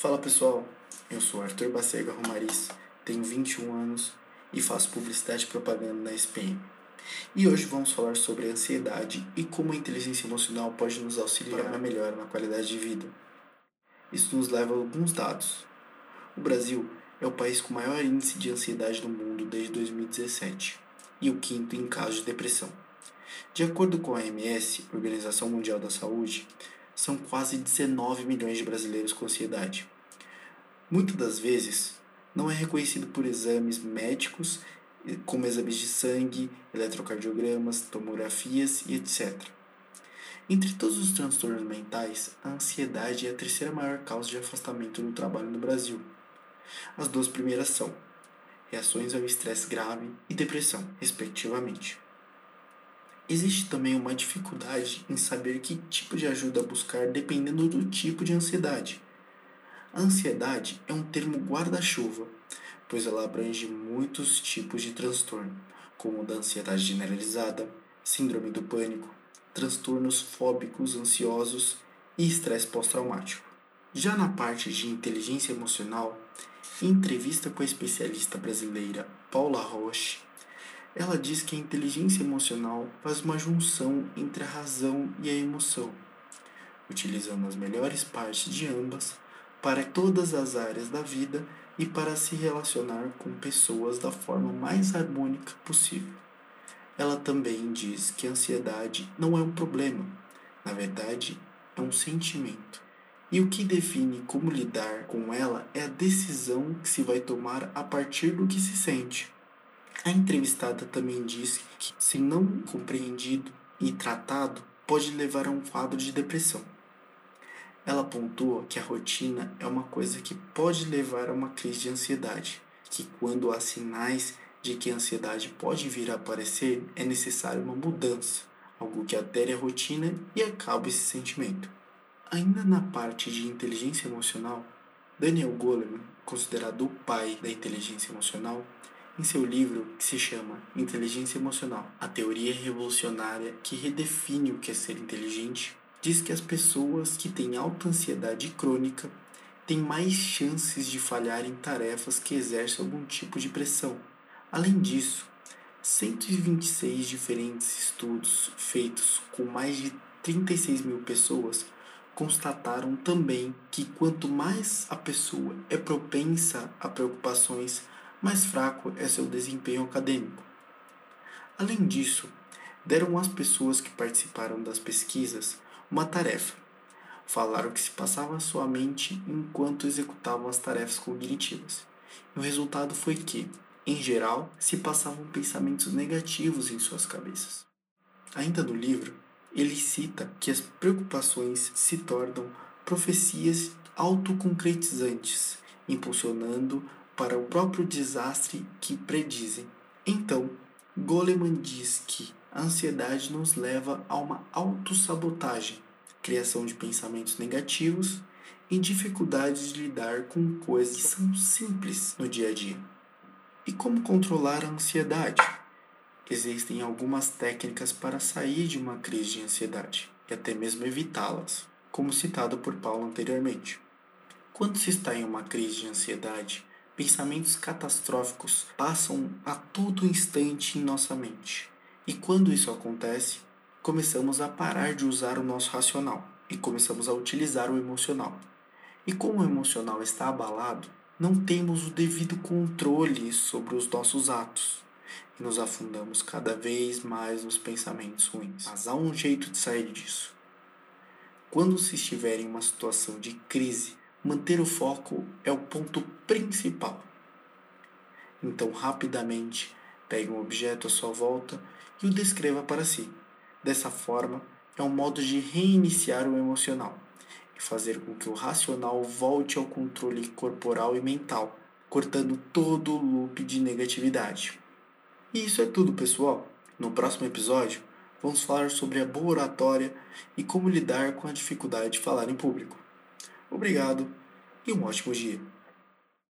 Fala pessoal, eu sou Arthur Bacega Romariz, tenho 21 anos e faço publicidade e propaganda na SPM. E hoje vamos falar sobre a ansiedade e como a inteligência emocional pode nos auxiliar a melhorar na qualidade de vida. Isso nos leva a alguns dados. O Brasil é o país com maior índice de ansiedade do mundo desde 2017 e o quinto em casos de depressão. De acordo com a OMS, Organização Mundial da Saúde, são quase 19 milhões de brasileiros com ansiedade. Muitas das vezes, não é reconhecido por exames médicos, como exames de sangue, eletrocardiogramas, tomografias e etc. Entre todos os transtornos mentais, a ansiedade é a terceira maior causa de afastamento do trabalho no Brasil. As duas primeiras são reações ao estresse grave e depressão, respectivamente. Existe também uma dificuldade em saber que tipo de ajuda buscar dependendo do tipo de ansiedade. A ansiedade é um termo guarda-chuva, pois ela abrange muitos tipos de transtorno, como da ansiedade generalizada, síndrome do pânico, transtornos fóbicos ansiosos e estresse pós-traumático. Já na parte de inteligência emocional, em entrevista com a especialista brasileira Paula Roche, ela diz que a inteligência emocional faz uma junção entre a razão e a emoção, utilizando as melhores partes de ambas para todas as áreas da vida e para se relacionar com pessoas da forma mais harmônica possível. Ela também diz que a ansiedade não é um problema, na verdade, é um sentimento. E o que define como lidar com ela é a decisão que se vai tomar a partir do que se sente. A entrevistada também disse que, se não compreendido e tratado, pode levar a um quadro de depressão. Ela pontua que a rotina é uma coisa que pode levar a uma crise de ansiedade, que quando há sinais de que a ansiedade pode vir a aparecer, é necessária uma mudança, algo que altere a rotina e acabe esse sentimento. Ainda na parte de inteligência emocional, Daniel Goleman, considerado o pai da inteligência emocional, em seu livro, que se chama Inteligência Emocional, a teoria revolucionária que redefine o que é ser inteligente, diz que as pessoas que têm alta ansiedade crônica têm mais chances de falhar em tarefas que exercem algum tipo de pressão. Além disso, 126 diferentes estudos feitos com mais de 36 mil pessoas constataram também que quanto mais a pessoa é propensa a preocupações mais fraco é seu desempenho acadêmico. Além disso, deram às pessoas que participaram das pesquisas uma tarefa. Falaram que se passava à sua mente enquanto executavam as tarefas cognitivas. E o resultado foi que, em geral, se passavam pensamentos negativos em suas cabeças. Ainda no livro, ele cita que as preocupações se tornam profecias autoconcretizantes, impulsionando para o próprio desastre que predizem. Então, Goleman diz que a ansiedade nos leva a uma autossabotagem, criação de pensamentos negativos e dificuldades de lidar com coisas que são simples no dia a dia. E como controlar a ansiedade? Existem algumas técnicas para sair de uma crise de ansiedade e até mesmo evitá-las, como citado por Paulo anteriormente. Quando se está em uma crise de ansiedade, Pensamentos catastróficos passam a todo instante em nossa mente. E quando isso acontece, começamos a parar de usar o nosso racional e começamos a utilizar o emocional. E como o emocional está abalado, não temos o devido controle sobre os nossos atos e nos afundamos cada vez mais nos pensamentos ruins. Mas há um jeito de sair disso. Quando se estiver em uma situação de crise, manter o foco é o ponto principal. Então, rapidamente, pegue um objeto à sua volta e o descreva para si. Dessa forma, é um modo de reiniciar o emocional e fazer com que o racional volte ao controle corporal e mental, cortando todo o loop de negatividade. E isso é tudo, pessoal. No próximo episódio, vamos falar sobre a boa oratória e como lidar com a dificuldade de falar em público. Obrigado e um ótimo dia.